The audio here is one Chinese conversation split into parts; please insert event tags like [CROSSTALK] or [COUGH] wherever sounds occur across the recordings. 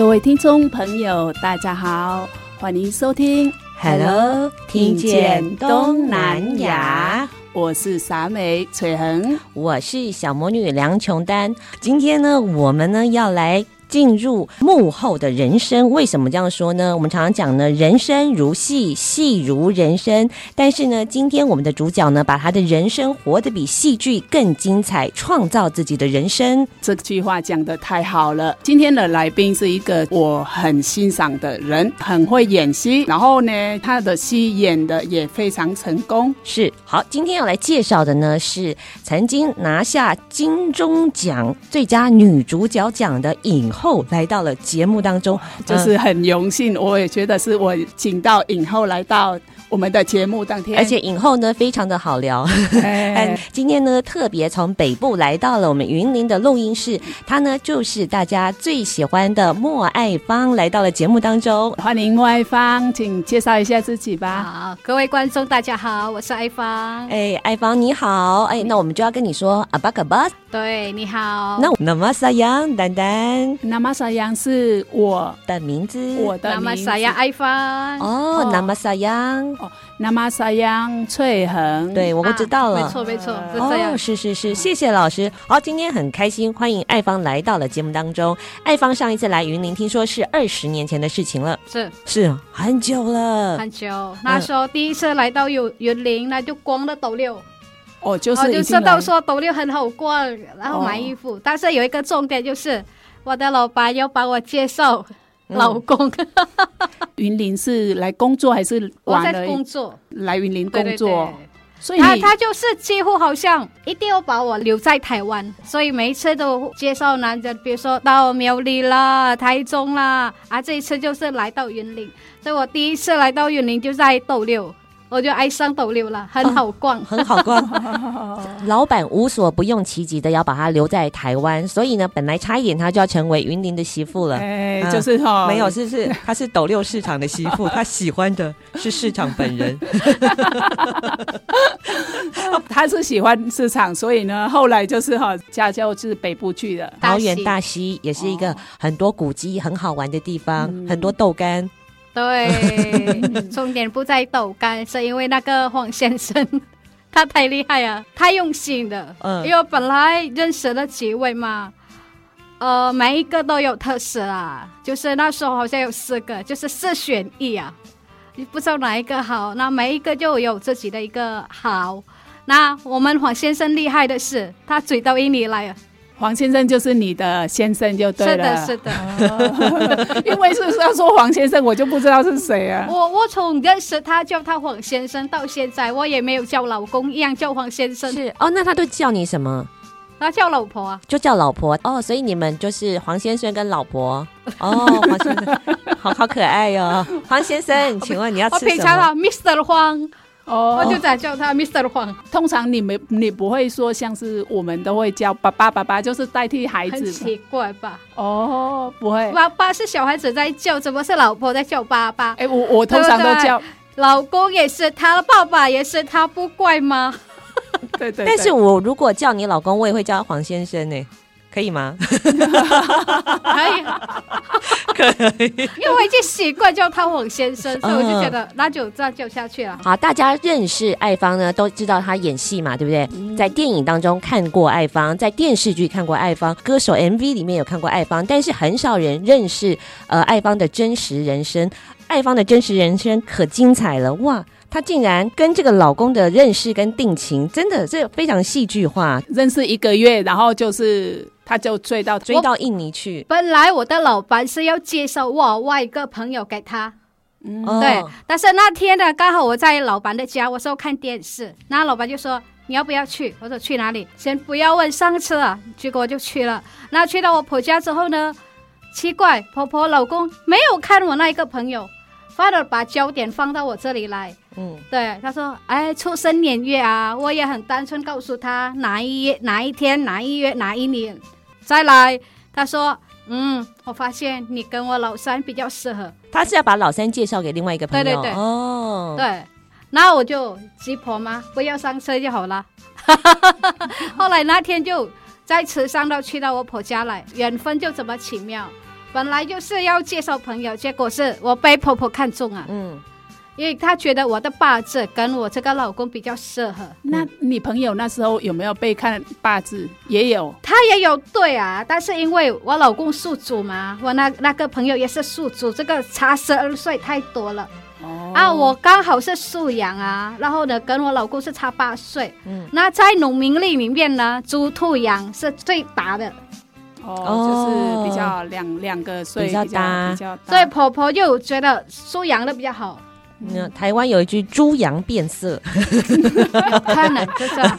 各位听众朋友，大家好，欢迎收听 Hello，听见东南亚，我是傻美翠恒，我是小魔女梁琼丹。今天呢，我们呢要来。进入幕后的人生，为什么这样说呢？我们常常讲呢，人生如戏，戏如人生。但是呢，今天我们的主角呢，把他的人生活得比戏剧更精彩，创造自己的人生。这句话讲得太好了。今天的来宾是一个我很欣赏的人，很会演戏，然后呢，他的戏演得也非常成功。是，好，今天要来介绍的呢，是曾经拿下金钟奖最佳女主角奖的影后来到了节目当中，就是很荣幸，我也觉得是我请到影后来到我们的节目当天，而且影后呢非常的好聊。哎、[LAUGHS] 今天呢特别从北部来到了我们云林的录音室，她呢就是大家最喜欢的莫爱芳来到了节目当中，欢迎莫爱芳，请介绍一下自己吧。好，各位观众大家好，我是爱芳。哎，爱芳你好，哎，那我们就要跟你说阿巴卡巴。对，你好。那那么沙扬丹丹。那玛莎扬是我的名字，我的名字。那玛莎扬爱芳哦，那玛莎扬哦，那玛莎扬翠恒，对，我不知道了。没错没错，是这样。是是是，谢谢老师。好，今天很开心，欢迎爱芳来到了节目当中。爱芳上一次来云林，听说是二十年前的事情了，是是很久了，很久。那时候第一次来到有云林，那就光了斗六。哦，就是哦，就知道说斗六很好逛，然后买衣服。哦、但是有一个重点就是，我的老板要帮我介绍老公。嗯、[LAUGHS] 云林是来工作还是玩？我在工作，来云林工作。所以他他就是几乎好像一定要把我留在台湾，所以每一次都介绍男人，比如说到苗栗啦、台中啦，啊，这一次就是来到云林。所以我第一次来到云林就在斗六。我就爱上斗六了，很好逛，哦、很好逛。[LAUGHS] 老板无所不用其极的要把他留在台湾，所以呢，本来差一点他就要成为云林的媳妇了。哎，就是哈、哦，没有，是是，他是斗六市场的媳妇，[LAUGHS] 他喜欢的是市场本人。[LAUGHS] 他是喜欢市场，所以呢，后来就是哈，家就是北部去的桃园大溪，也是一个很多古迹、很好玩的地方，嗯、很多豆干。对，[LAUGHS] 重点不在豆干，是因为那个黄先生，他太厉害了，[LAUGHS] 太用心的。嗯，因为本来认识了几位嘛，呃，每一个都有特色啊，就是那时候好像有四个，就是四选一啊，你不知道哪一个好，那每一个就有自己的一个好。那我们黄先生厉害的是，他嘴到印尼来了。黄先生就是你的先生就对了，是的，是的。[LAUGHS] 因为是要说黄先生，我就不知道是谁啊。我我从认识他叫他黄先生到现在，我也没有叫老公一样叫黄先生。是哦，那他都叫你什么？他叫老婆啊，就叫老婆哦。所以你们就是黄先生跟老婆哦。黄先生，好好可爱哟、哦。黄先生，[LAUGHS] 请问你要吃什么？我平常啊，Mr. 黄。哦，我就在叫他 Mr. 黄。通常你们你不会说像是我们都会叫爸爸爸爸，就是代替孩子。很奇怪吧？哦，不会。爸爸是小孩子在叫，怎么是老婆在叫爸爸？哎，我我通常都叫对对。老公也是，他的爸爸也是，他不怪吗？[LAUGHS] 对，对对。但是我如果叫你老公，我也会叫他黄先生呢。可以吗？可以，[LAUGHS] 可以，因为我已经习惯叫他黄先生，所以我就觉得那就这样叫下去了。好，大家认识艾芳呢，都知道他演戏嘛，对不对？嗯、在电影当中看过艾芳，在电视剧看过艾芳，歌手 MV 里面有看过艾芳，但是很少人认识呃艾芳的真实人生。爱芳的真实人生可精彩了哇！她竟然跟这个老公的认识跟定情，真的是非常戏剧化。认识一个月，然后就是。他就追到追到印尼去。本来我的老板是要介绍我外一个朋友给他，嗯，对。但是那天呢，刚好我在老板的家，我说看电视，那老板就说你要不要去？我说去哪里？先不要问上次啊。结果我就去了。那去到我婆家之后呢，奇怪，婆婆老公没有看我那一个朋友，反而把焦点放到我这里来。嗯，对，他说，哎，出生年月啊，我也很单纯告诉他哪一月哪一天哪一月哪一年。再来，他说：“嗯，我发现你跟我老三比较适合。”他是要把老三介绍给另外一个朋友。对对对，哦，对，那我就鸡婆嘛，不要上车就好了。[LAUGHS] 后来那天就再车上到去到我婆家来，缘分就这么奇妙。本来就是要介绍朋友，结果是我被婆婆看中啊。嗯。因为她觉得我的八字跟我这个老公比较适合。那你朋友那时候有没有被看八字？也有，他也有对啊。但是因为我老公属猪嘛，我那那个朋友也是属猪，这个差十二岁太多了。哦。啊，我刚好是属羊啊，然后呢，跟我老公是差八岁。嗯。那在农民历里面呢，猪兔羊是最大的。哦。就是比较两两个岁比较大，比较大。所以婆婆就觉得属羊的比较好。嗯，台湾有一句“猪羊变色”，可能就这样。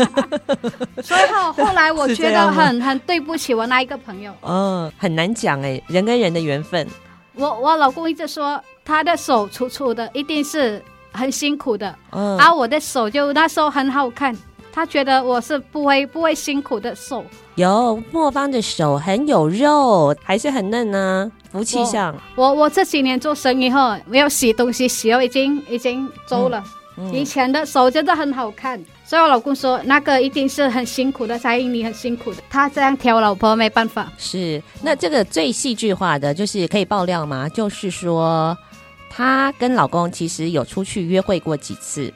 [LAUGHS] 所以后后来我觉得很很对不起我那一个朋友。嗯，很难讲哎，人跟人的缘分。我我老公一直说他的手粗粗的，一定是很辛苦的。嗯，而我的手就那时候很好看，他觉得我是不会不会辛苦的手。有莫方的手很有肉，还是很嫩呢、啊，福气相。我我，我这几年做生意后，没有洗东西，洗了已经已经皱了、嗯嗯。以前的手真的很好看，所以我老公说那个一定是很辛苦的，才印你很辛苦的。他这样挑老婆没办法。是，那这个最戏剧化的就是可以爆料吗？就是说，她跟老公其实有出去约会过几次。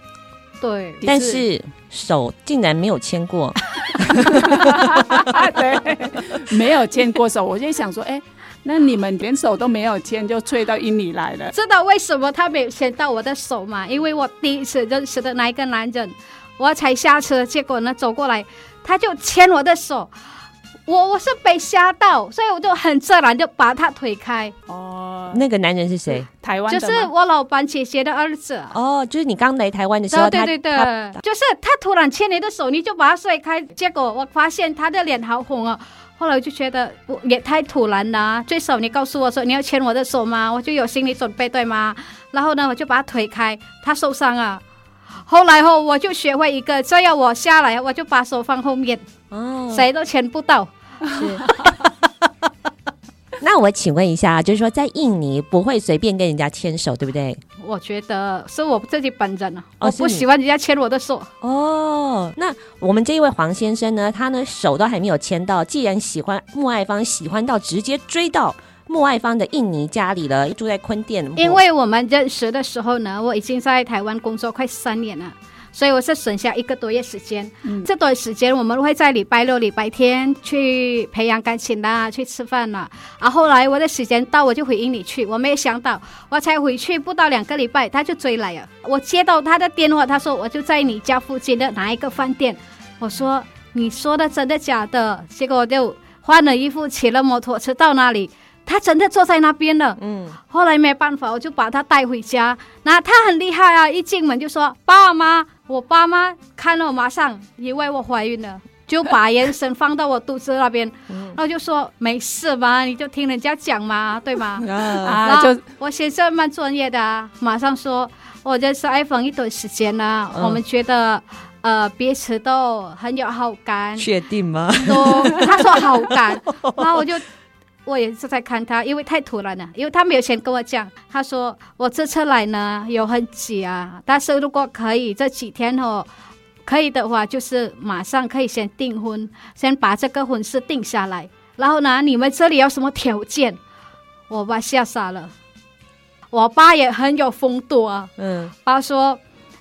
对，但是手竟然没有牵过。[LAUGHS] 对，没有牵过手，我就想说，哎，那你们连手都没有牵，就吹到印尼来了。知道为什么他没有牵到我的手吗？因为我第一次认识的那一个男人，我才下车，结果呢走过来，他就牵我的手。我我是被吓到，所以我就很自然就把他推开。哦，那个男人是谁？台湾的就是我老板姐姐的儿子。哦，就是你刚来台湾的时候，对对对，就是他突然牵你的手，你就把他甩开，结果我发现他的脸好红啊。后来我就觉得我也太突然了，最少你告诉我说你要牵我的手吗？我就有心理准备，对吗？然后呢，我就把他推开，他受伤啊。后来后我就学会一个，只要我下来，我就把手放后面，哦，谁都牵不到。是，[LAUGHS] 那我请问一下，就是说在印尼不会随便跟人家牵手，对不对？我觉得是我自己本人啊，哦、我不喜欢人家牵我的手。哦，那我们这一位黄先生呢，他呢手都还没有牵到，既然喜欢穆爱芳，喜欢到直接追到穆爱芳的印尼家里了，住在坤甸。因为我们认识的时候呢，我已经在台湾工作快三年了。所以我是省下一个多月时间，嗯，这段时间我们会在礼拜六、礼拜天去培养感情啦，去吃饭啦。啊，后来我的时间到，我就回印尼去。我没有想到，我才回去不到两个礼拜，他就追来了。我接到他的电话，他说我就在你家附近的哪一个饭店。我说你说的真的假的？结果我就换了衣服，骑了摩托车到那里。他真的坐在那边了，嗯，后来没办法，我就把他带回家。那他很厉害啊，一进门就说：“爸妈。”我爸妈看了我，马上以为我怀孕了，[LAUGHS] 就把眼神放到我肚子那边，然后就说：“没事嘛？你就听人家讲嘛，对吗？”啊，就我先生蛮专业的啊，马上说：“我认识爱芳一段时间了，我们觉得呃彼此都很有好感。”确定吗？都他说好感，然后我就。我也是在看他，因为太突然了，因为他没有先跟我讲。他说我这次来呢有很急啊，但是如果可以这几天哦，可以的话，就是马上可以先订婚，先把这个婚事定下来。然后呢，你们这里有什么条件？我爸吓傻了。我爸也很有风度啊。嗯，爸说，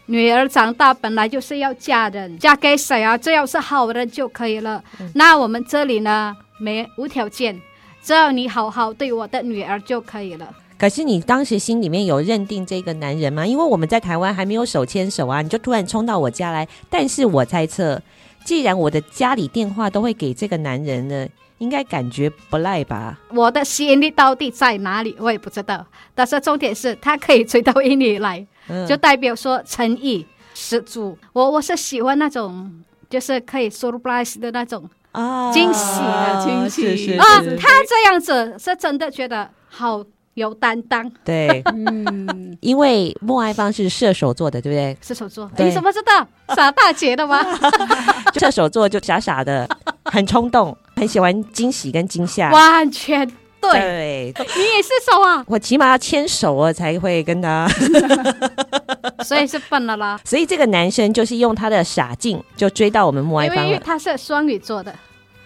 女儿长大本来就是要嫁人，嫁给谁啊？只要是好人就可以了。嗯、那我们这里呢，没无条件，只要你好好对我的女儿就可以了。可是你当时心里面有认定这个男人吗？因为我们在台湾还没有手牵手啊，你就突然冲到我家来。但是我猜测，既然我的家里电话都会给这个男人呢。应该感觉不赖吧？我的吸引力到底在哪里？我也不知道。但是重点是他可以追到印尼来，嗯、就代表说诚意十足。我我是喜欢那种，就是可以 surprise 的那种啊，惊喜的惊喜啊。他这样子是真的觉得好有担当。对，[LAUGHS] 嗯，因为莫爱芳是射手座的，对不对？射手座，你怎么知道？傻大姐的吗？[LAUGHS] 射手座就傻傻的，很冲动。很喜欢惊喜跟惊吓，完全对。对，你也是手啊？我起码要牵手啊才会跟他 [LAUGHS] [LAUGHS] 所以是笨了啦。所以这个男生就是用他的傻劲就追到我们莫爱芳了。因为他是双鱼座的，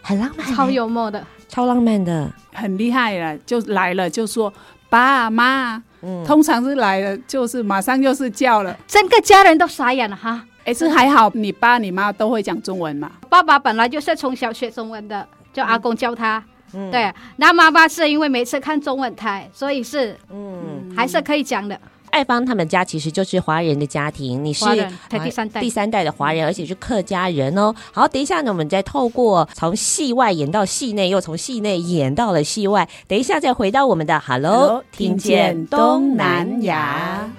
很浪漫，超幽默的，超浪漫的，很厉害了。就来了就说爸妈，嗯，通常是来了就是马上就是叫了，整个家人都傻眼了哈。哎，是还好，你爸你妈都会讲中文嘛？爸爸本来就是从小学中文的。就阿公教他，嗯、对，那妈妈是因为每次看中文台，所以是，嗯，还是可以讲的。爱芳他们家其实就是华人的家庭，你是第三代，第三代的华人，而且是客家人哦。好，等一下呢，我们再透过从戏外演到戏内，又从戏内演到了戏外，等一下再回到我们的 Hello，听见东南亚。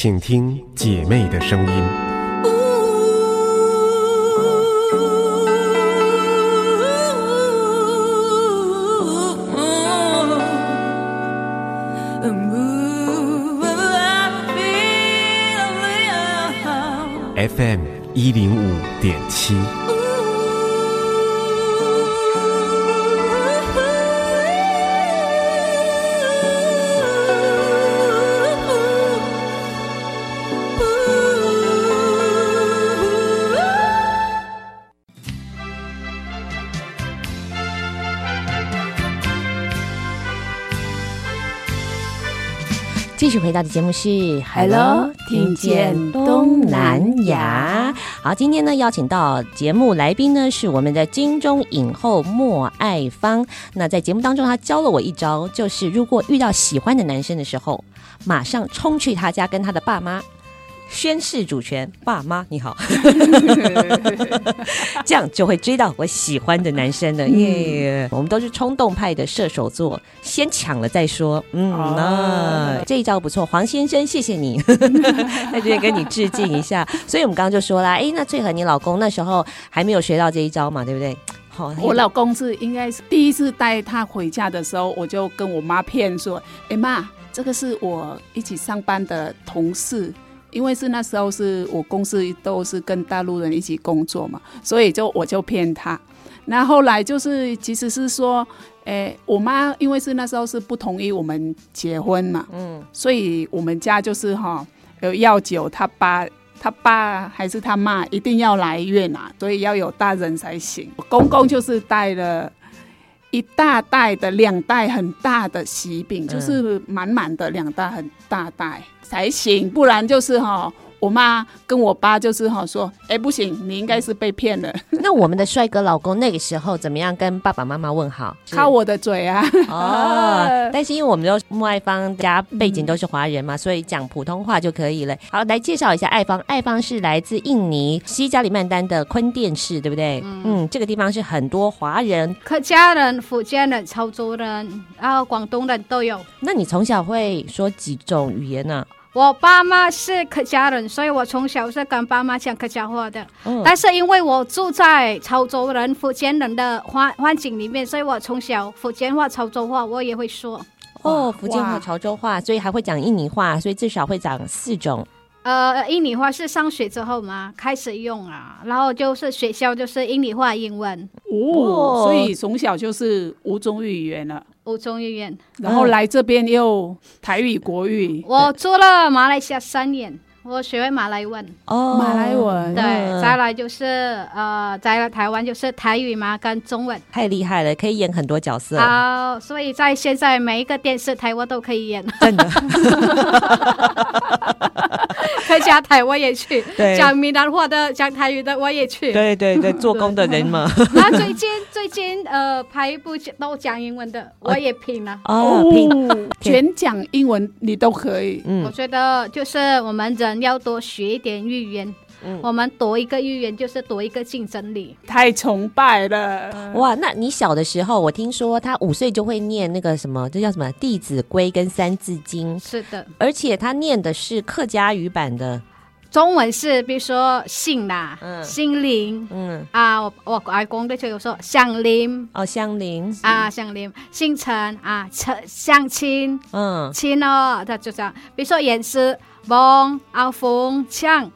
请听姐妹的声音。FM 一零五点七。回到的节目是《Hello，听见东南亚》。好，今天呢邀请到节目来宾呢是我们的金钟影后莫爱芳。那在节目当中，她教了我一招，就是如果遇到喜欢的男生的时候，马上冲去他家跟他的爸妈。宣誓主权，爸妈你好，[LAUGHS] 这样就会追到我喜欢的男生了。耶、我们都是冲动派的射手座，先抢了再说。嗯，那、这一招不错，黄先生，谢谢你，[LAUGHS] 在这边跟你致敬一下。所以我们刚刚就说啦，哎，那最和你老公那时候还没有学到这一招嘛，对不对？好，我老公是应该是第一次带他回家的时候，我就跟我妈骗说，哎妈，这个是我一起上班的同事。因为是那时候是我公司都是跟大陆人一起工作嘛，所以就我就骗他。那后来就是其实是说，诶，我妈因为是那时候是不同意我们结婚嘛，嗯，所以我们家就是哈有要酒，他爸他爸还是他妈一定要来越南，所以要有大人才行。公公就是带了一大袋的两袋很大的喜饼，就是满满的两袋很大袋。才行，不然就是哈。我妈跟我爸就是哈说，哎、欸，不行，你应该是被骗了。[LAUGHS] 那我们的帅哥老公那个时候怎么样跟爸爸妈妈问好？[LAUGHS] 靠我的嘴啊！哦，[LAUGHS] 但是因为我们都莫爱芳家背景都是华人嘛，嗯、所以讲普通话就可以了。好，来介绍一下爱芳。爱芳是来自印尼西加里曼丹的坤甸市，对不对？嗯，嗯，这个地方是很多华人，客家人、福建人、潮州人，然后广东人都有。那你从小会说几种语言呢、啊？我爸妈是客家人，所以我从小是跟爸妈讲客家话的。嗯、但是因为我住在潮州人、福建人的环环境里面，所以我从小福建话、潮州话我也会说。哦，福建话、潮州话，所以还会讲印尼话，所以至少会讲四种。呃，印尼话是上学之后嘛开始用啊，然后就是学校就是印尼话、英文。哦，所以从小就是五种语言了。五中医院，然后来这边又台语、国语。我住了马来西亚三年。我学会马来文哦，马来文对，再来就是呃，在来台湾就是台语嘛，跟中文太厉害了，可以演很多角色。好，所以在现在每一个电视台我都可以演，真的。[LAUGHS] [LAUGHS] 客家台我也去，对，讲闽南话的、讲台语的我也去。对对对，做工的人嘛。[LAUGHS] 那最近最近呃，拍一部都讲英文的，我也拼了。哦，拼全讲英文你都可以。嗯，我觉得就是我们人。要多学一点语言，嗯、我们夺一个语言就是夺一个竞争力。太崇拜了。哇！那你小的时候，我听说他五岁就会念那个什么，这叫什么《弟子规》跟《三字经》。是的，而且他念的是客家语版的，中文是比如说姓啦，嗯，姓林，嗯。啊，我我外公的就有说乡林。哦，乡林。啊，乡林，姓陈啊，陈相亲，嗯，亲哦，他就这样，比如说也是。蒙、阿峰、强，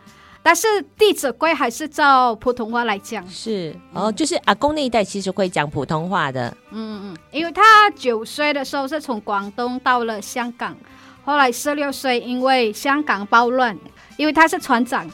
但是《弟子规》还是照普通话来讲。是哦，就是阿公那一代其实会讲普通话的。嗯嗯，因为他九岁的时候是从广东到了香港，后来十六岁因为香港暴乱，因为他是船长，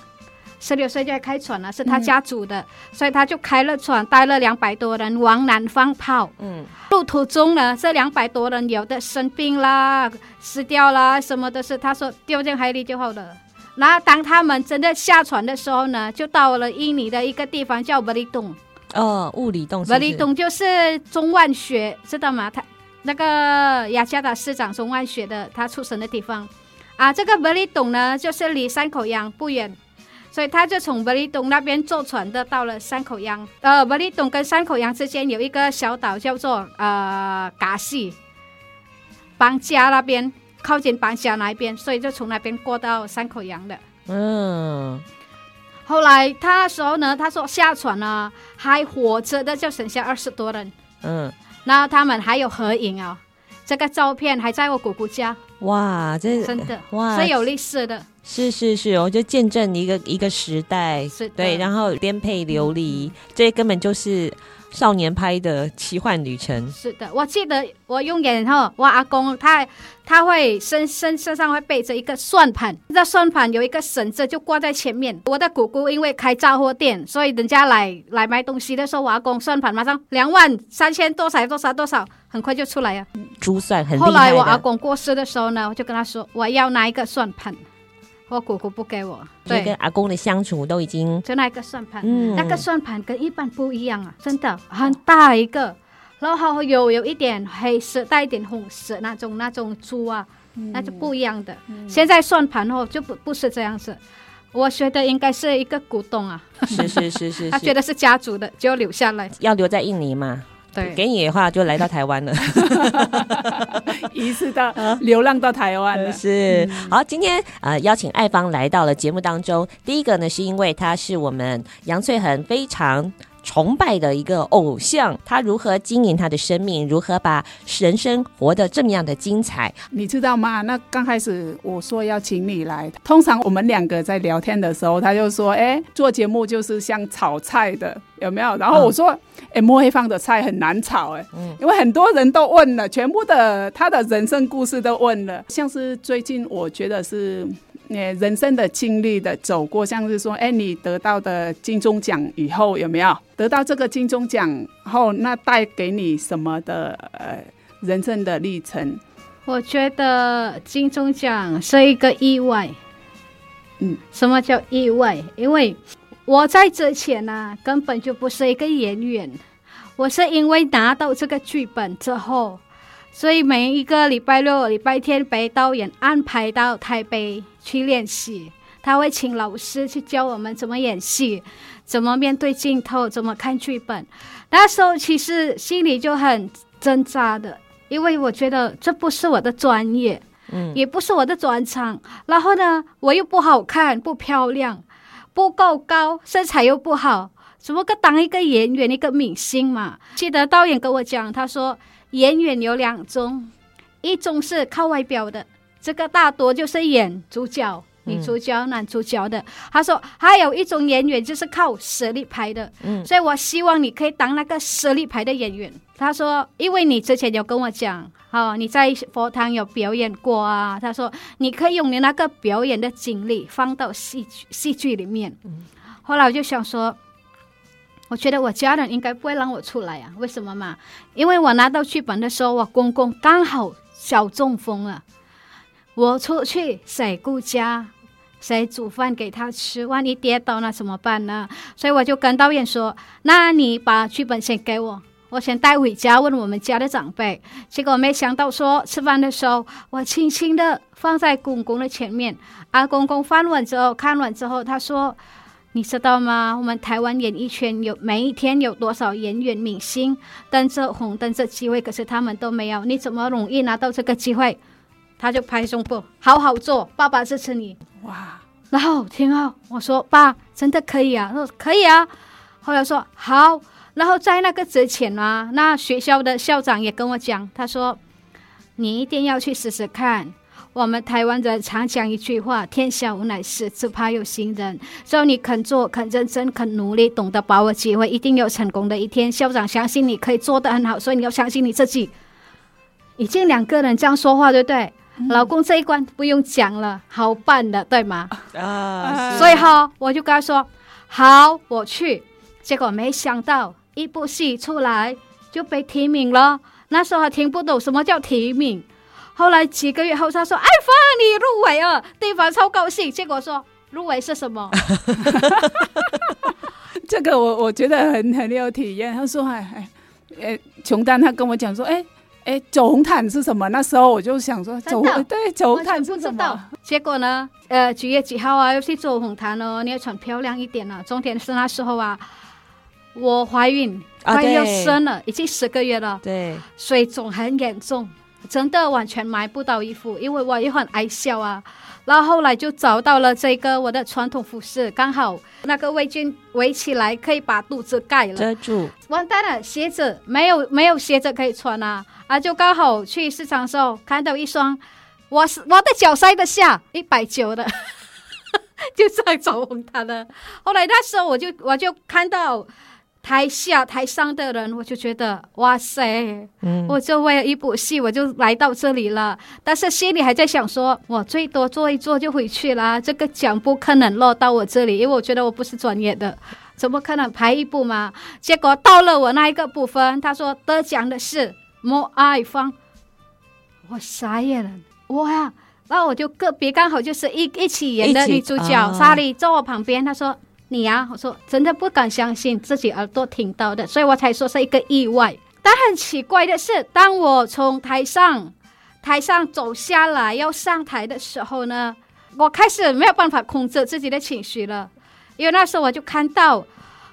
十六岁就要开船了，是他家族的，嗯、所以他就开了船，带了两百多人往南方跑。嗯。路途中呢，这两百多人有的生病啦、死掉啦，什么都是，他说丢进海里就好了。然后当他们真的下船的时候呢，就到了印尼的一个地方叫布里洞。哦，雾里洞。布里洞就是钟万学，知道吗？他那个雅加达市长钟万学的他出生的地方啊。这个布里洞呢，就是离山口洋不远。所以他就从布里洞那边坐船的到了山口洋，呃，布里洞跟山口洋之间有一个小岛叫做呃嘎西，邦加那边靠近邦加那边，所以就从那边过到山口洋的。嗯，后来他那时候呢，他说下船呢还活着的就剩下二十多人。嗯，然后他们还有合影啊、哦，这个照片还在我姑姑家。哇，这真的哇，是有历史的。是是是，我就见证一个一个时代，是对，然后颠沛流离，嗯、这根本就是少年拍的奇幻旅程。是的，我记得我用眼后，我阿公他他会身身身上会背着一个算盘，那算盘有一个绳子就挂在前面。我的姑姑因为开杂货店，所以人家来来买东西的时候，我阿公算盘马上两万三千多少多少多少，很快就出来了。珠算很厉害。后来我阿公过世的时候呢，我就跟他说，我要拿一个算盘。我姑姑不给我，对，跟阿公的相处都已经就那个算盘，嗯，那个算盘跟一般不一样啊，真的很大一个，然后有有一点黑色，带一点红色那种那种珠啊，嗯、那就不一样的。嗯、现在算盘哦就不不是这样子，我觉得应该是一个古董啊，是是是是，是，[LAUGHS] 他觉得是家族的就留下来，要留在印尼嘛。对，给你的话就来到台湾了，[LAUGHS] 一次到流浪到台湾了。[LAUGHS] 是，嗯、好，今天呃邀请爱芳来到了节目当中。第一个呢，是因为她是我们杨翠恒非常崇拜的一个偶像，他如何经营他的生命，如何把人生活得这么样的精彩，你知道吗？那刚开始我说要请你来，通常我们两个在聊天的时候，他就说：“哎，做节目就是像炒菜的，有没有？”然后我说：“哎、嗯，莫黑放的菜很难炒，哎，嗯，因为很多人都问了，全部的他的人生故事都问了，像是最近我觉得是。”人生的经历的走过，像是说，哎，你得到的金钟奖以后有没有得到这个金钟奖后，那带给你什么的呃人生的历程？我觉得金钟奖是一个意外。嗯，什么叫意外？因为我在之前呢、啊，根本就不是一个演员，我是因为拿到这个剧本之后。所以每一个礼拜六、礼拜天被导演安排到台北去练习，他会请老师去教我们怎么演戏，怎么面对镜头，怎么看剧本。那时候其实心里就很挣扎的，因为我觉得这不是我的专业，嗯，也不是我的专长。然后呢，我又不好看，不漂亮，不够高，身材又不好，怎么个当一个演员、一个明星嘛？记得导演跟我讲，他说。演员有两种，一种是靠外表的，这个大多就是演主角，女主角、男主角的。他说还有一种演员就是靠实力派的，嗯，所以我希望你可以当那个实力派的演员。他说，因为你之前有跟我讲，哦，你在佛堂有表演过啊。他说你可以用你那个表演的经历放到戏剧戏剧里面。嗯，后来我就想说。我觉得我家人应该不会让我出来啊？为什么嘛？因为我拿到剧本的时候，我公公刚好小中风了。我出去谁顾家？谁煮饭给他吃？万一跌倒那怎么办呢？所以我就跟导演说：“那你把剧本先给我，我先带回家问我们家的长辈。”结果没想到说吃饭的时候，我轻轻的放在公公的前面。阿公公翻完之后，看完之后，他说。你知道吗？我们台湾演艺圈有每一天有多少演员明星登着红灯这机会，可是他们都没有。你怎么容易拿到这个机会？他就拍胸脯，好好做，爸爸支持你。哇！然后听后我说爸，真的可以啊？他说可以啊。后来说好。然后在那个之前啊，那学校的校长也跟我讲，他说你一定要去试试看。我们台湾人常讲一句话：“天下无难事，只怕有心人。”只要你肯做、肯认真、肯努力，懂得把握机会，一定有成功的一天。校长相信你可以做得很好，所以你要相信你自己。已经两个人这样说话，对不对？嗯、老公这一关不用讲了，好办的，对吗？啊，所以哈，我就跟他说：“好，我去。”结果没想到一部戏出来就被提名了。那时候还听不懂什么叫提名。后来几个月后，他说：“哎，放，你入围了，对方超高兴。”结果说入围是什么？[LAUGHS] 这个我我觉得很很有体验。他说：“哎哎，琼丹他跟我讲说，哎哎，走红毯是什么？那时候我就想说，走对走红毯是什么？结果呢？呃，几月几号啊？要去走红毯哦，你要穿漂亮一点啊。重点是那时候啊，我怀孕，怀孕要生了，已经十个月了，对，水肿很严重。”真的完全买不到衣服，因为我也很爱笑啊。然后后来就找到了这个我的传统服饰，刚好那个围巾围起来可以把肚子盖了，遮住。完蛋了，鞋子没有没有鞋子可以穿啊啊！就刚好去市场的时候看到一双，我是我的脚塞得下一百九的，[LAUGHS] 就在走红毯了。后来那时候我就我就看到。台下台上的人，我就觉得哇塞，嗯、我就为了一部戏，我就来到这里了。但是心里还在想说，我最多做一做就回去啦。这个奖不可能落到我这里，因为我觉得我不是专业的，怎么可能排一部嘛？结果到了我那一个部分，他说得奖的是莫爱芳，我傻眼了，哇！然后我就个别刚好就是一一起演的女主角莎莉坐我旁边，他说。你呀、啊，我说真的不敢相信自己耳朵听到的，所以我才说是一个意外。但很奇怪的是，当我从台上台上走下来要上台的时候呢，我开始没有办法控制自己的情绪了，因为那时候我就看到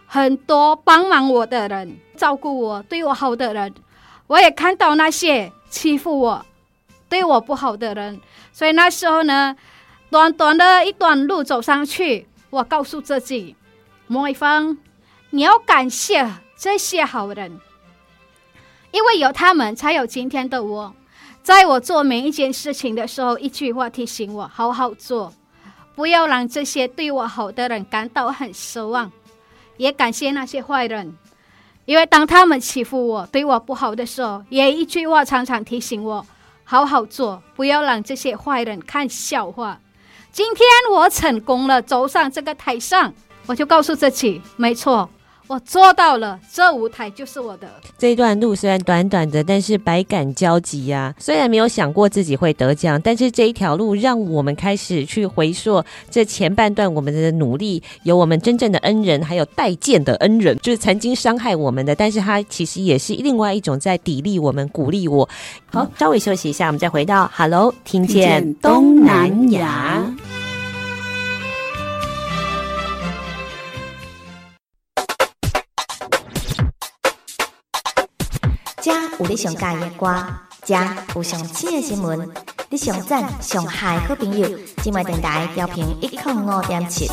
很多帮忙我的人、照顾我、对我好的人，我也看到那些欺负我、对我不好的人，所以那时候呢，短短的一段路走上去。我告诉自己，莫一芳，你要感谢这些好人，因为有他们，才有今天的我。在我做每一件事情的时候，一句话提醒我：好好做，不要让这些对我好的人感到很失望。也感谢那些坏人，因为当他们欺负我、对我不好的时候，也一句话常常提醒我：好好做，不要让这些坏人看笑话。今天我成功了，走上这个台上，我就告诉自己，没错，我做到了，这舞台就是我的。这一段路虽然短短的，但是百感交集呀、啊。虽然没有想过自己会得奖，但是这一条路让我们开始去回溯这前半段我们的努力，有我们真正的恩人，还有待见的恩人，就是曾经伤害我们的，但是他其实也是另外一种在砥砺我们、鼓励我。好，稍微休息一下，我们再回到 Hello，听见东南亚。有你上喜的歌，有上新的新闻，你上赞上嗨好朋友，今麦电台调频一零五点七。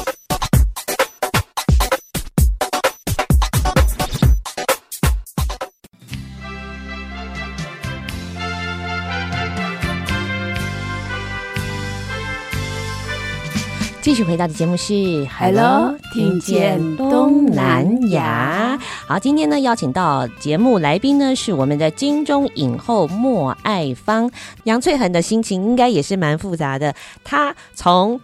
继续回到的节目是《Hello，听见东南亚》。好，今天呢邀请到节目来宾呢是我们的金钟影后莫爱芳。杨翠恒的心情应该也是蛮复杂的。他从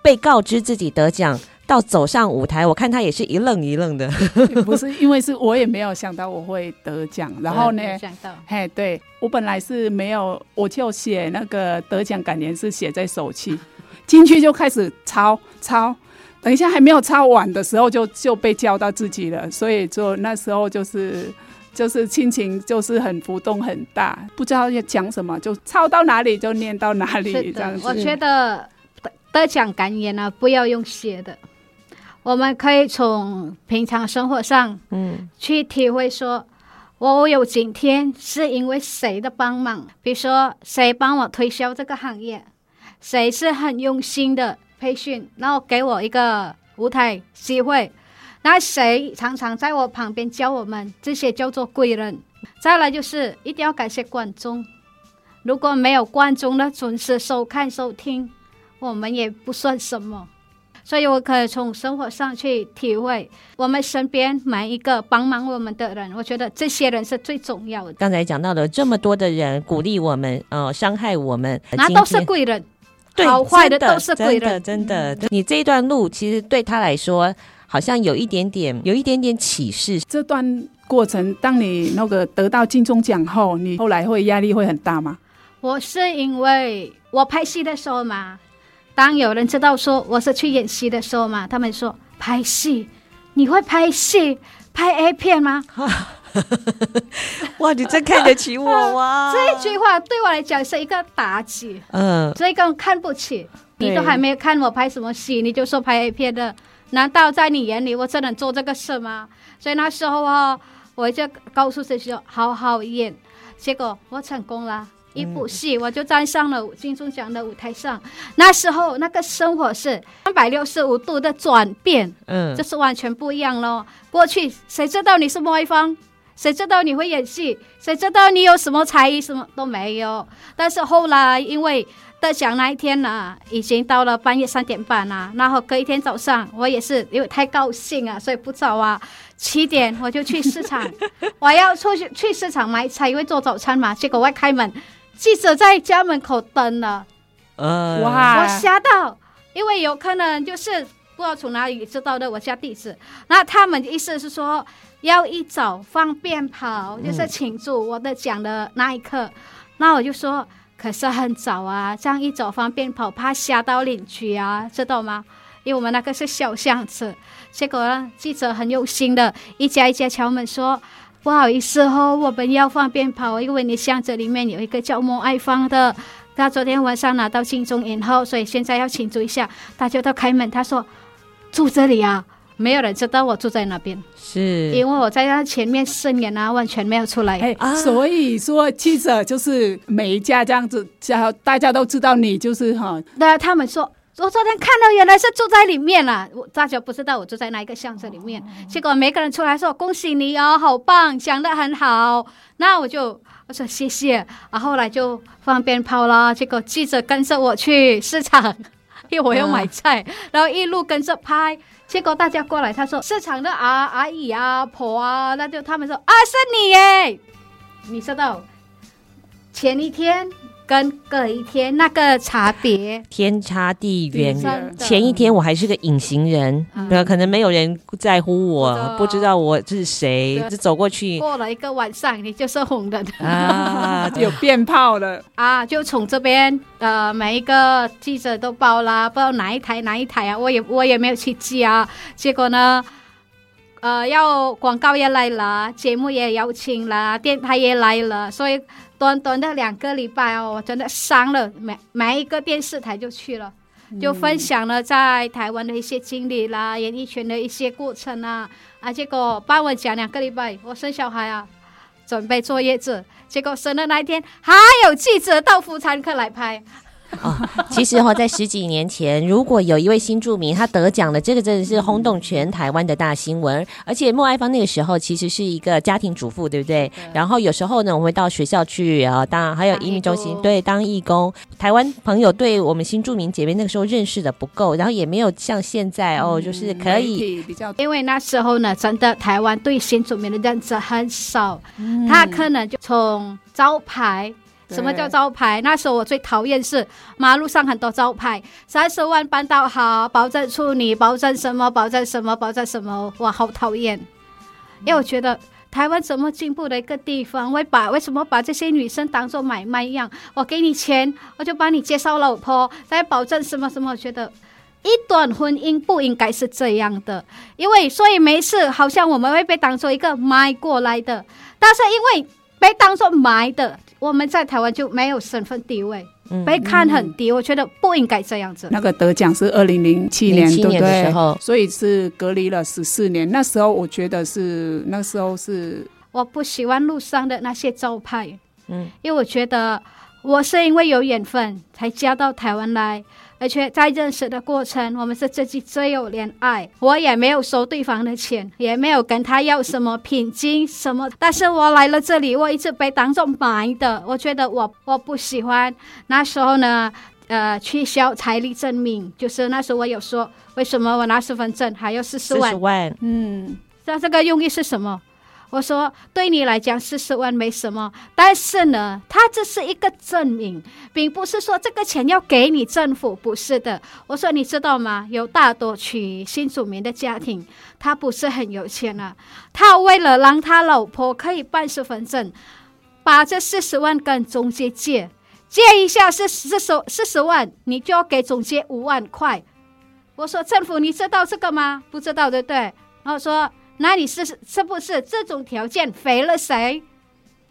被告知自己得奖到走上舞台，我看他也是一愣一愣的。[LAUGHS] 不是，因为是我也没有想到我会得奖。然后呢，想到，嘿，对我本来是没有，我就写那个得奖感言是写在手气。进去就开始抄抄，等一下还没有抄完的时候就就被叫到自己了，所以就那时候就是就是心情就是很浮动很大，不知道要讲什么，就抄到哪里就念到哪里这样子。我觉得得得奖感言呢，不要用写的，我们可以从平常生活上，嗯，去体会说，我有今天是因为谁的帮忙，比如说谁帮我推销这个行业。谁是很用心的培训，然后给我一个舞台机会？那谁常常在我旁边教我们？这些叫做贵人。再来就是一定要感谢观众，如果没有观众的准时收看收听，我们也不算什么。所以我可以从生活上去体会，我们身边每一个帮忙我们的人，我觉得这些人是最重要的。刚才讲到了这么多的人鼓励我们，呃，伤害我们，那都是贵人。对，好坏的都是贵人，真的，真的，真的。你这一段路其实对他来说，好像有一点点，有一点点启示。这段过程，当你那个得到金钟奖后，你后来会压力会很大吗？我是因为我拍戏的时候嘛，当有人知道说我是去演戏的时候嘛，他们说拍戏，你会拍戏，拍 A 片吗？[LAUGHS] 哇，你真看得起我 [LAUGHS] 哇！这一句话对我来讲是一个打击，嗯，这个看不起。你都还没有看我拍什么戏，你就说拍 A 片的，难道在你眼里我只能做这个事吗？所以那时候啊，我就告诉自己说好好演，结果我成功了，一部戏我就站上了金钟奖的舞台上。那时候那个生活是三百六十五度的转变，嗯，就是完全不一样咯。过去谁知道你是莫一芳？谁知道你会演戏？谁知道你有什么才艺？什么都没有。但是后来，因为得奖那一天呢、啊，已经到了半夜三点半了、啊。然后隔一天早上，我也是因为太高兴啊，所以不早啊，七点我就去市场，[LAUGHS] 我要出去去市场买菜，因为做早餐嘛。结果我开门，记者在家门口等了。呃，哇！我吓到，因为有可能就是不知道从哪里知道的我家地址。那他们的意思是说。要一早放鞭炮，就是庆祝我的奖的那一刻。嗯、那我就说，可是很早啊，这样一早放鞭炮，怕吓到邻居啊，知道吗？因为我们那个是小巷子。结果呢，记者很有心的，一家一家敲门说：“不好意思哦，我们要放鞭炮，因为你巷子里面有一个叫莫爱芳的，他昨天晚上拿到金钟影后，所以现在要庆祝一下。”大家都开门，他说：“住这里啊。”没有人知道我住在那边，是因为我在他前面四年啊，完全没有出来。啊、所以说记者就是每一家这样子，叫大家都知道你就是哈。那他们说，我昨天看到原来是住在里面了，我大家不知道我住在哪一个巷子里面。哦、结果每个人出来说恭喜你哦，好棒，讲得很好。那我就我说谢谢，然、啊、后来就放鞭炮啦。结果记者跟着我去市场，[LAUGHS] 因为我要买菜，啊、然后一路跟着拍。结果大家过来，他说市场的阿阿姨啊婆啊，那就他们说啊是你耶，你知道前一天。跟隔一天那个差别天差地远。前一天我还是个隐形人，嗯、可能没有人在乎我，嗯、不知道我是谁，就走过去。过了一个晚上，你就是红的啊，[LAUGHS] 有变炮了啊！就从这边呃，每一个记者都报啦，不知道哪一台哪一台啊，我也我也没有去记啊。结果呢，呃，要广告也来了，节目也邀请了，电台也来了，所以。短短的两个礼拜哦，我真的伤了每每一个电视台就去了，就分享了在台湾的一些经历啦，演艺圈的一些过程啊，啊，结果帮我讲两个礼拜，我生小孩啊，准备坐月子，结果生的那一天还有记者到妇产科来拍，哦，其实哈、哦，在十几年前，如果有一位新住民他得奖了，这个真的是轰动全台湾的大新闻。而且莫爱芳那个时候其实是一个家庭主妇，对不对？对，然后有时候呢，我们会到学校去啊，当还有移民中心对当义工。台湾朋友对我们新住民姐妹那个时候认识的不够，然后也没有像现在哦，就是可以比较，因为那时候呢，真的台湾对新住民的认知很少，嗯、他可能就从招牌。什么叫招牌？那时候我最讨厌是马路上很多招牌，三十万办到好，保证处理，保证什么，保证什么，保证什么，我，好讨厌！因为我觉得台湾怎么进步的一个地方，会把为什么把这些女生当做买卖一样？我给你钱，我就帮你介绍老婆，再保证什么什么？我觉得一段婚姻不应该是这样的，因为所以没事，好像我们会被当做一个买过来的，但是因为被当做买的。我们在台湾就没有身份地位，嗯、被看很低、嗯。我觉得不应该这样子。那个得奖是二零零七年，对不对？所以是隔离了十四年。那时候我觉得是那时候是我不喜欢路上的那些招牌，嗯，因为我觉得我是因为有缘分才嫁到台湾来。而且在认识的过程，我们是自己最有恋爱，我也没有收对方的钱，也没有跟他要什么聘金什么。但是我来了这里，我一直被当做买的，我觉得我我不喜欢。那时候呢，呃，取消财力证明，就是那时候我有说，为什么我拿身份证还要四十万？四十万，嗯，那这个用意是什么？我说，对你来讲四十万没什么，但是呢，它这是一个证明，并不是说这个钱要给你政府，不是的。我说你知道吗？有大多娶新住民的家庭，他不是很有钱啊，他为了让他老婆可以办身份证，把这四十万跟中介借，借一下是四十四十万，你就要给中介五万块。我说政府你知道这个吗？不知道对不对？然后说。那你是是不是这种条件肥了谁？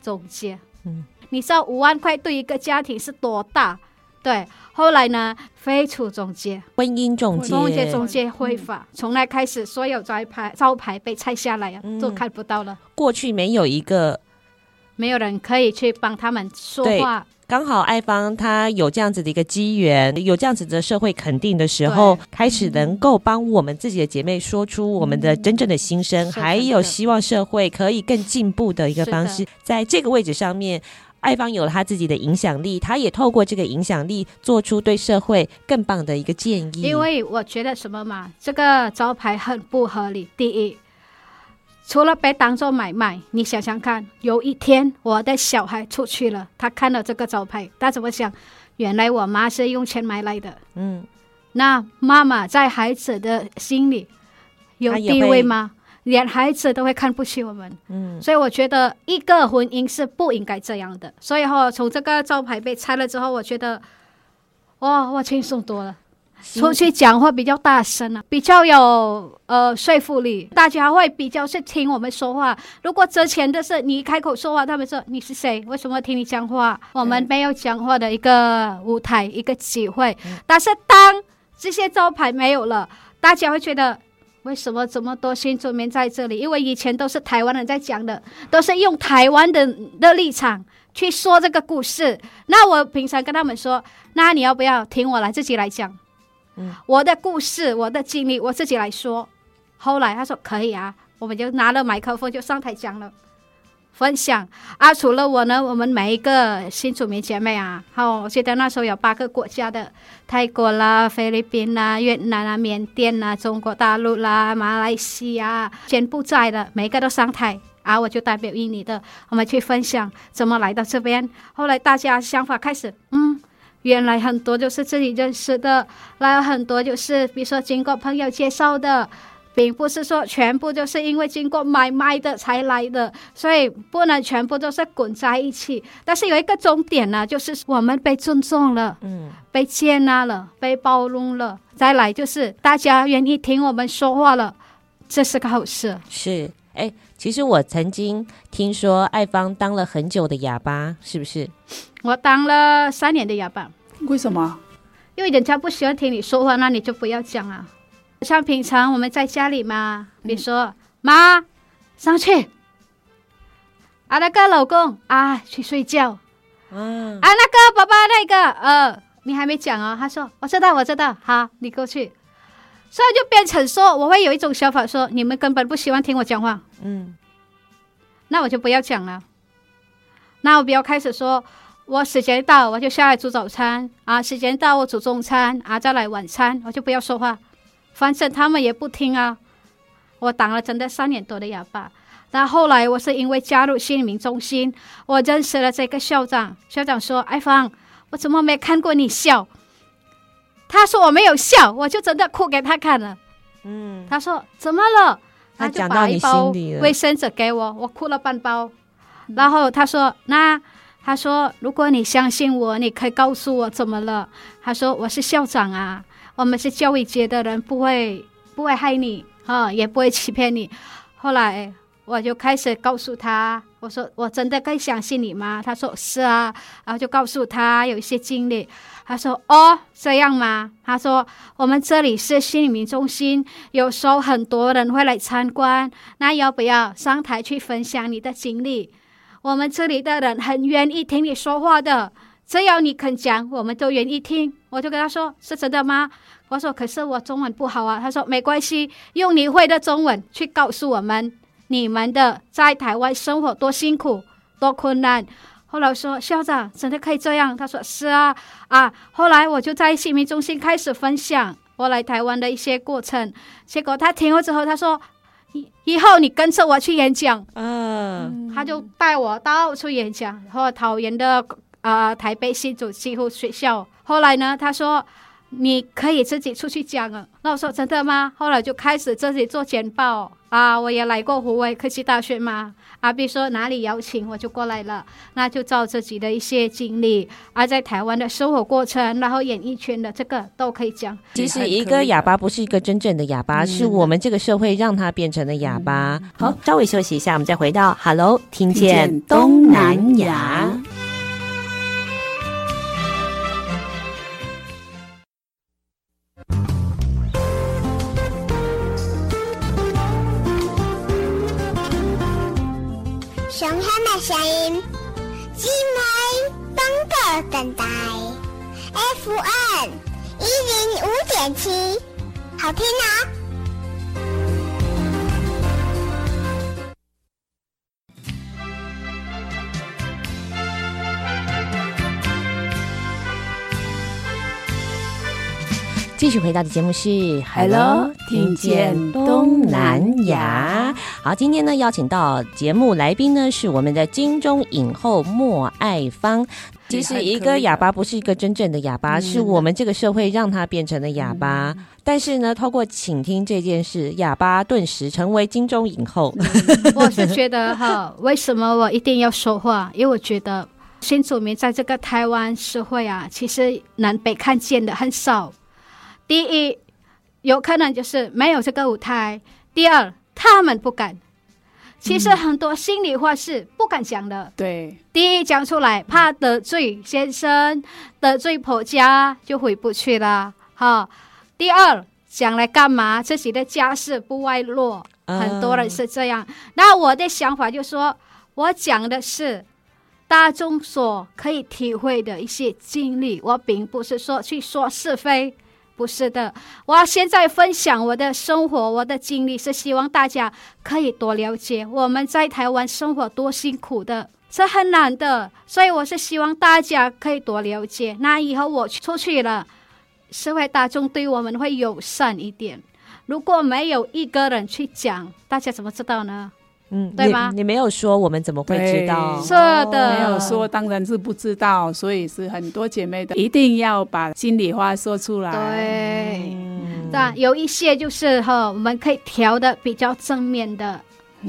中介，嗯，你知道五万块对一个家庭是多大？对，后来呢，废除中介，婚姻中介，中介中介会法，从、嗯、那开始，所有招牌招牌被拆下来啊、嗯，都看不到了。过去没有一个，没有人可以去帮他们说话。刚好爱芳她有这样子的一个机缘，有这样子的社会肯定的时候，开始能够帮我们自己的姐妹说出我们的真正的心声，嗯、还有希望社会可以更进步的一个方式。在这个位置上面，爱芳有了他自己的影响力，他也透过这个影响力做出对社会更棒的一个建议。因为我觉得什么嘛，这个招牌很不合理。第一。除了被当做买卖，你想想看，有一天我的小孩出去了，他看到这个招牌，他怎么想？原来我妈是用钱买来的。嗯，那妈妈在孩子的心里有地位吗？连孩子都会看不起我们。嗯，所以我觉得一个婚姻是不应该这样的。所以后从这个招牌被拆了之后，我觉得，哇，我轻松多了。出去讲话比较大声啊，比较有呃说服力，大家会比较是听我们说话。如果之前的是你开口说话，他们说你是谁？为什么听你讲话？我们没有讲话的一个舞台，一个机会。但是当这些招牌没有了，大家会觉得为什么这么多新住民在这里？因为以前都是台湾人在讲的，都是用台湾的的立场去说这个故事。那我平常跟他们说，那你要不要听我来自己来讲？我的故事，我的经历，我自己来说。后来他说可以啊，我们就拿了麦克风就上台讲了，分享啊。除了我呢，我们每一个新主民姐妹啊，好，我记得那时候有八个国家的，泰国啦、菲律宾啦、越南啦、缅甸啦、中国大陆啦、马来西亚，全部在的，每一个都上台啊，我就代表印尼的，我们去分享怎么来到这边。后来大家想法开始，嗯。原来很多就是自己认识的，还有很多就是比如说经过朋友介绍的，并不是说全部就是因为经过买卖的才来的，所以不能全部都是滚在一起。但是有一个终点呢，就是我们被尊重了，嗯，被接纳了，被包容了。再来就是大家愿意听我们说话了，这是个好事。是，哎，其实我曾经听说爱芳当了很久的哑巴，是不是？我当了三年的哑巴。为什么？因为人家不喜欢听你说话，那你就不要讲啊。像平常我们在家里嘛，比如说、嗯、妈上去，啊那个老公啊去睡觉，嗯，啊那个爸爸那个呃你还没讲啊？他说我知道，我知道。好，你过去。所以就变成说，我会有一种想法说，你们根本不喜欢听我讲话。嗯，那我就不要讲了。那我不要开始说，我时间到我就下来煮早餐啊，时间到我煮中餐啊，再来晚餐，我就不要说话。反正他们也不听啊。我当了真的三年多的哑巴。但后来我是因为加入心灵中心，我认识了这个校长。校长说：“艾芳，我怎么没看过你笑？”他说：“我没有笑，我就真的哭给他看了。”嗯，他说：“怎么了？”他就把一包卫生纸给我，我哭了半包。然后他说：“那他说，如果你相信我，你可以告诉我怎么了。”他说：“我是校长啊，我们是教育界的人，不会不会害你啊，也不会欺骗你。”后来。我就开始告诉他，我说我真的可以相信你吗？他说是啊，然后就告诉他有一些经历。他说哦，这样吗？他说我们这里是心灵中心，有时候很多人会来参观，那要不要上台去分享你的经历？我们这里的人很愿意听你说话的，只要你肯讲，我们都愿意听。我就跟他说是真的吗？我说可是我中文不好啊。他说没关系，用你会的中文去告诉我们。你们的在台湾生活多辛苦，多困难。后来说校长真的可以这样？他说是啊啊。后来我就在心灵中心开始分享我来台湾的一些过程。结果他听了之后，他说以以后你跟着我去演讲。嗯，他就带我到处演讲，然后桃园的啊、呃、台北新竹几乎学校。后来呢，他说你可以自己出去讲啊。那我说真的吗？后来就开始自己做简报。啊，我也来过湖北科技大学嘛。啊，比如说哪里邀请我就过来了，那就照自己的一些经历，啊，在台湾的生活过程，然后演艺圈的这个都可以讲。其实一个哑巴不是一个真正的哑巴，是我们这个社会让他变成了哑巴。嗯、好，稍微休息一下，我们再回到 Hello，听见东南亚。熊黑的声音，金梅东哥等待，FM 一零五点七，好听啊！继续回到的节目是《Hello，听见东南亚》。好，今天呢邀请到节目来宾呢是我们的金钟影后莫爱芳。其实一个哑巴不是一个真正的哑巴，是我们这个社会让他变成了哑巴。嗯、但是呢，透过倾听这件事，哑巴顿时成为金钟影后。[LAUGHS] 我是觉得哈，为什么我一定要说话？因为我觉得新住民在这个台湾社会啊，其实南北看见的很少。第一，有可能就是没有这个舞台；第二，他们不敢。其实很多心里话是不敢讲的。对，第一讲出来怕得罪先生，得罪婆家就回不去了。哈，第二讲来干嘛？自己的家事不外露，很多人是这样。嗯、那我的想法就是说，我讲的是大众所可以体会的一些经历，我并不是说去说是非。不是的，我现在分享我的生活，我的经历，是希望大家可以多了解我们在台湾生活多辛苦的，是很难的，所以我是希望大家可以多了解。那以后我出去了，社会大众对我们会友善一点。如果没有一个人去讲，大家怎么知道呢？嗯，对吗？你没有说，我们怎么会知道？是的，没有说，当然是不知道。所以是很多姐妹的，一定要把心里话说出来。对，那、嗯、有一些就是哈，我们可以调的比较正面的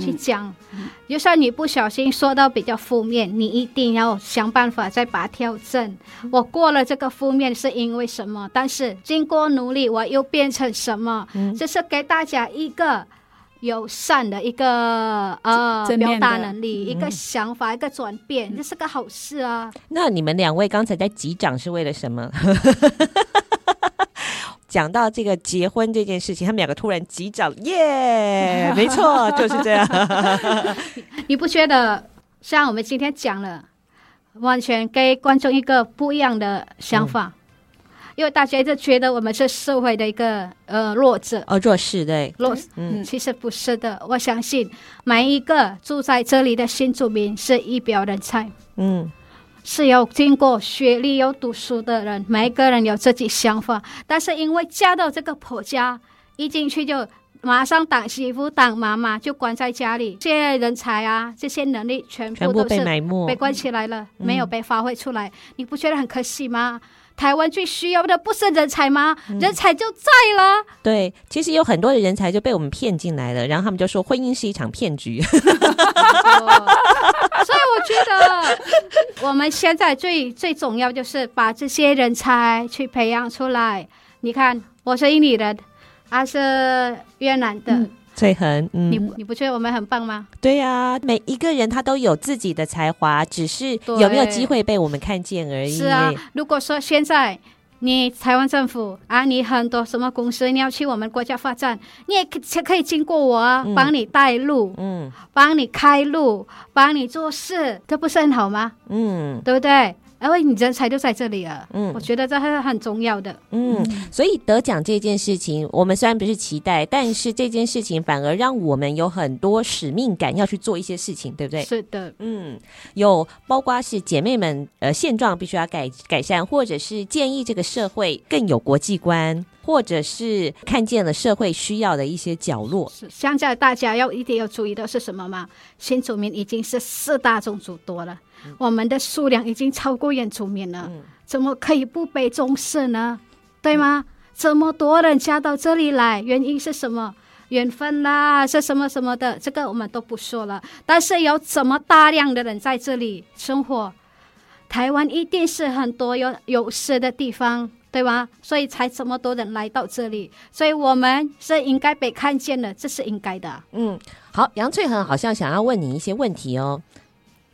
去讲。嗯、就算你不小心说到比较负面，你一定要想办法再把它调正。我过了这个负面是因为什么？但是经过努力，我又变成什么？这、嗯、是给大家一个。友善的一个呃表达能力，一个想法，嗯、一个转变，这是个好事啊。那你们两位刚才在击掌是为了什么？[LAUGHS] 讲到这个结婚这件事情，他们两个突然击掌，耶、yeah！[LAUGHS] 没错，就是这样。[LAUGHS] 你不觉得像我们今天讲了，完全给观众一个不一样的想法？因为大家一直觉得我们是社会的一个呃弱者哦，弱势对弱，嗯，其实不是的。我相信每一个住在这里的新住民是一表人才，嗯，是有经过学历、有读书的人，每一个人有自己想法，但是因为嫁到这个婆家，一进去就。马上当媳妇当妈妈就关在家里，这些人才啊，这些能力全部都是被关起来了，嗯、没有被发挥出来。你不觉得很可惜吗？台湾最需要的不是人才吗？嗯、人才就在了。对，其实有很多的人才就被我们骗进来了，然后他们就说婚姻是一场骗局。所以我觉得我们现在最最重要就是把这些人才去培养出来。你看，我是印尼人。他是越南的翠恒，嗯，你你不觉得我们很棒吗？对呀、啊，每一个人他都有自己的才华，只是有没有机会被我们看见而已。是啊，如果说现在你台湾政府啊，你很多什么公司你要去我们国家发展，你也可可以经过我啊，帮你带路，嗯，帮你开路，帮你做事，这不是很好吗？嗯，对不对？因为你人才就在这里啊，嗯，我觉得这是很重要的，嗯，所以得奖这件事情，我们虽然不是期待，但是这件事情反而让我们有很多使命感，要去做一些事情，对不对？是的，嗯，有包括是姐妹们，呃，现状必须要改改善，或者是建议这个社会更有国际观，或者是看见了社会需要的一些角落。是，现在大家要一定要注意的是什么吗？新住民已经是四大种族多了。我们的数量已经超过原住民了，嗯、怎么可以不被重视呢？对吗？嗯、这么多人嫁到这里来，原因是什么？缘分啦，是什么什么的？这个我们都不说了。但是有这么大量的人在这里生活，台湾一定是很多有有势的地方，对吧？所以才这么多人来到这里，所以我们是应该被看见的，这是应该的。嗯，好，杨翠恒好像想要问你一些问题哦，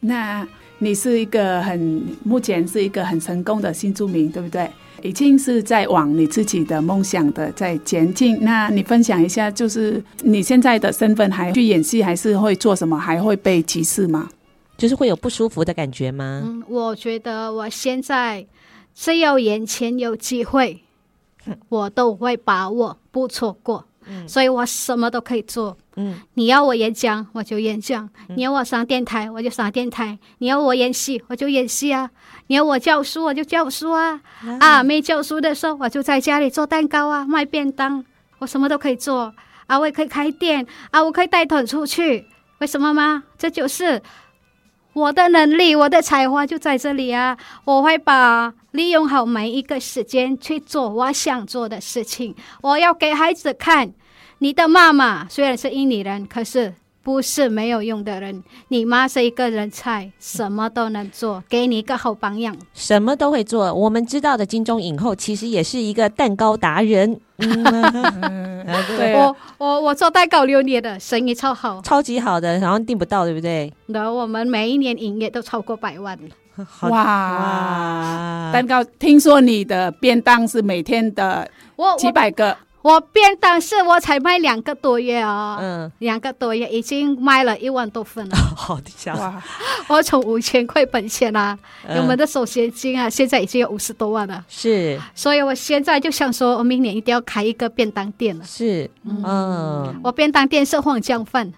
那。你是一个很目前是一个很成功的新住民，对不对？已经是在往你自己的梦想的在前进。那你分享一下，就是你现在的身份还去演戏，还是会做什么？还会被歧视吗？就是会有不舒服的感觉吗？嗯，我觉得我现在只要眼前有机会，我都会把握，不错过。嗯，所以我什么都可以做。嗯，你要我演讲，我就演讲；你要我上电台，我就上电台；你要我演戏，我就演戏啊；你要我教书，我就教书啊。啊，啊，没教书的时候，我就在家里做蛋糕啊，卖便当，我什么都可以做啊。我也可以开店啊，我可以带团出去。为什么吗？这就是我的能力，我的才华就在这里啊。我会把利用好每一个时间去做我想做的事情。我要给孩子看。你的妈妈虽然是印尼人，可是不是没有用的人。你妈是一个人才，什么都能做，给你一个好榜样。什么都会做。我们知道的金钟影后其实也是一个蛋糕达人。对，[LAUGHS] 我我我做蛋糕六年的生意超好，超级好的，然后订不到，对不对？那我们每一年营业都超过百万。哇，哇蛋糕！听说你的便当是每天的几百个。我便当是我才卖两个多月哦，嗯，两个多月已经卖了一万多份了。[LAUGHS] 好的，哇！我从五千块本钱啊，嗯、我们的手续金啊，现在已经有五十多万了。是，所以我现在就想说，我明年一定要开一个便当店了。是，嗯，嗯我便当店是黄姜饭，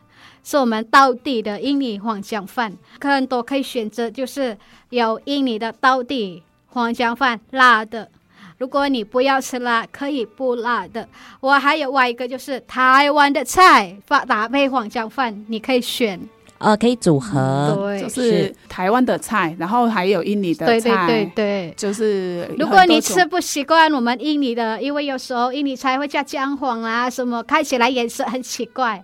是我们当地的印尼黄姜饭，很多可以选择，就是有印尼的道地黄姜饭，辣的。如果你不要吃辣，可以不辣的。我还有外一个，就是台湾的菜，发搭配黄姜饭，你可以选，呃，可以组合，嗯、对，就是台湾的菜，然后还有印尼的菜，对对对对，就是如果你吃不习惯我们印尼的，因为有时候印尼菜会加姜黄啊什么，看起来颜色很奇怪。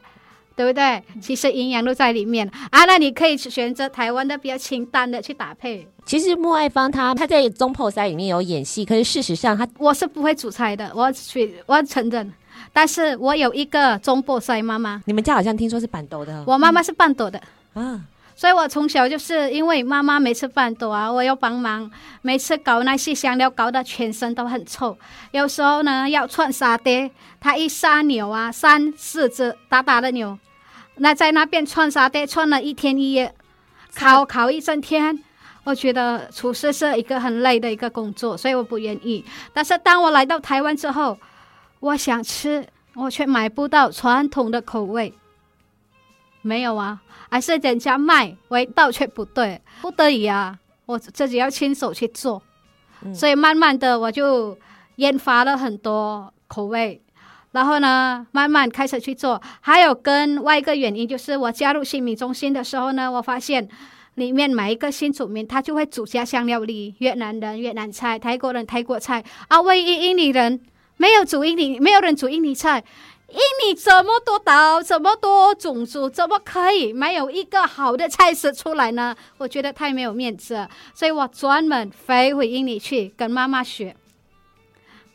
对不对？其实营养都在里面啊。那你可以选择台湾的比较清淡的去搭配。其实莫爱芳她她在中破塞里面有演戏，可是事实上她我是不会煮菜的，我去我承认。但是我有一个中破塞妈妈。你们家好像听说是板豆的，我妈妈是板豆的、嗯、啊。所以我从小就是因为妈妈每次饭多啊，我要帮忙，每次搞那些香料，搞得全身都很臭。有时候呢要串沙爹，他一杀牛啊，三四只大大的牛，那在那边串沙爹，串了一天一夜，烤烤一整天。我觉得厨师是一个很累的一个工作，所以我不愿意。但是当我来到台湾之后，我想吃，我却买不到传统的口味。没有啊，还是人家卖，味道却不对，不得已啊，我自己要亲手去做。嗯、所以慢慢的我就研发了很多口味，然后呢，慢慢开始去做。还有跟外一个原因就是，我加入新米中心的时候呢，我发现。里面每一个新主民，他就会煮家乡料理，越南人越南菜，泰国人泰国菜，啊，唯一印尼人没有煮印尼，没有人煮印尼菜。印尼这么多岛，这么多种族，怎么可以没有一个好的菜式出来呢？我觉得太没有面子了，所以我专门飞回印尼去跟妈妈学。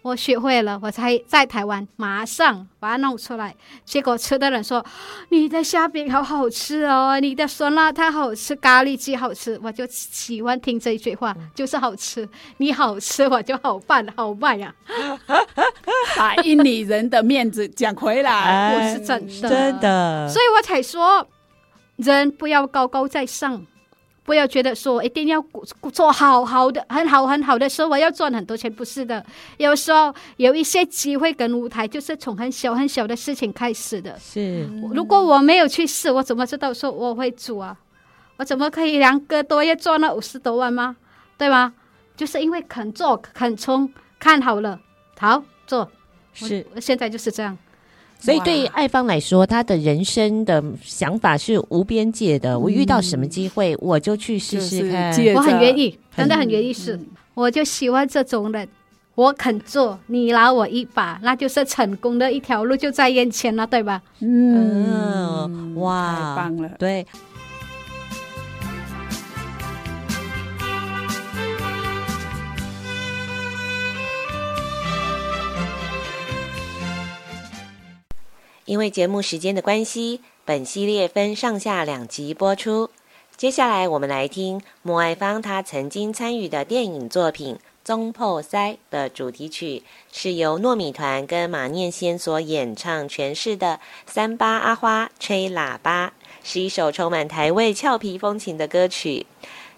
我学会了，我才在台湾马上把它弄出来。结果吃的人说：“你的虾饼好好吃哦，你的酸辣汤好吃，咖喱鸡好吃。”我就喜欢听这一句话，就是好吃。你好吃，我就好办好卖呀、啊。[LAUGHS] 把印尼人的面子讲回来，我是真的，真的。所以我才说，人不要高高在上。不要觉得说一定要做好好的、很好很好的时候，我要赚很多钱，不是的。有时候有一些机会跟舞台，就是从很小很小的事情开始的。是，如果我没有去试，我怎么知道说我会做啊？我怎么可以两个多月赚了五十多万吗？对吗？就是因为肯做、肯冲，看好了，好做。是，现在就是这样。所以对于爱芳来说，他的人生的想法是无边界的。我遇到什么机会，我就去试试看。我很愿意，真的很愿意试。我就喜欢这种人，我肯做，你拉我一把，那就是成功的一条路就在眼前了，对吧？嗯，哇，太棒了，对。因为节目时间的关系，本系列分上下两集播出。接下来我们来听莫爱芳她曾经参与的电影作品《总铺师》的主题曲，是由糯米团跟马念先所演唱诠释的《三八阿花吹喇叭》，是一首充满台味俏皮风情的歌曲。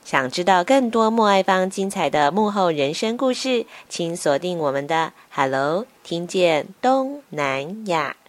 想知道更多莫爱芳精彩的幕后人生故事，请锁定我们的 Hello，听见东南亚。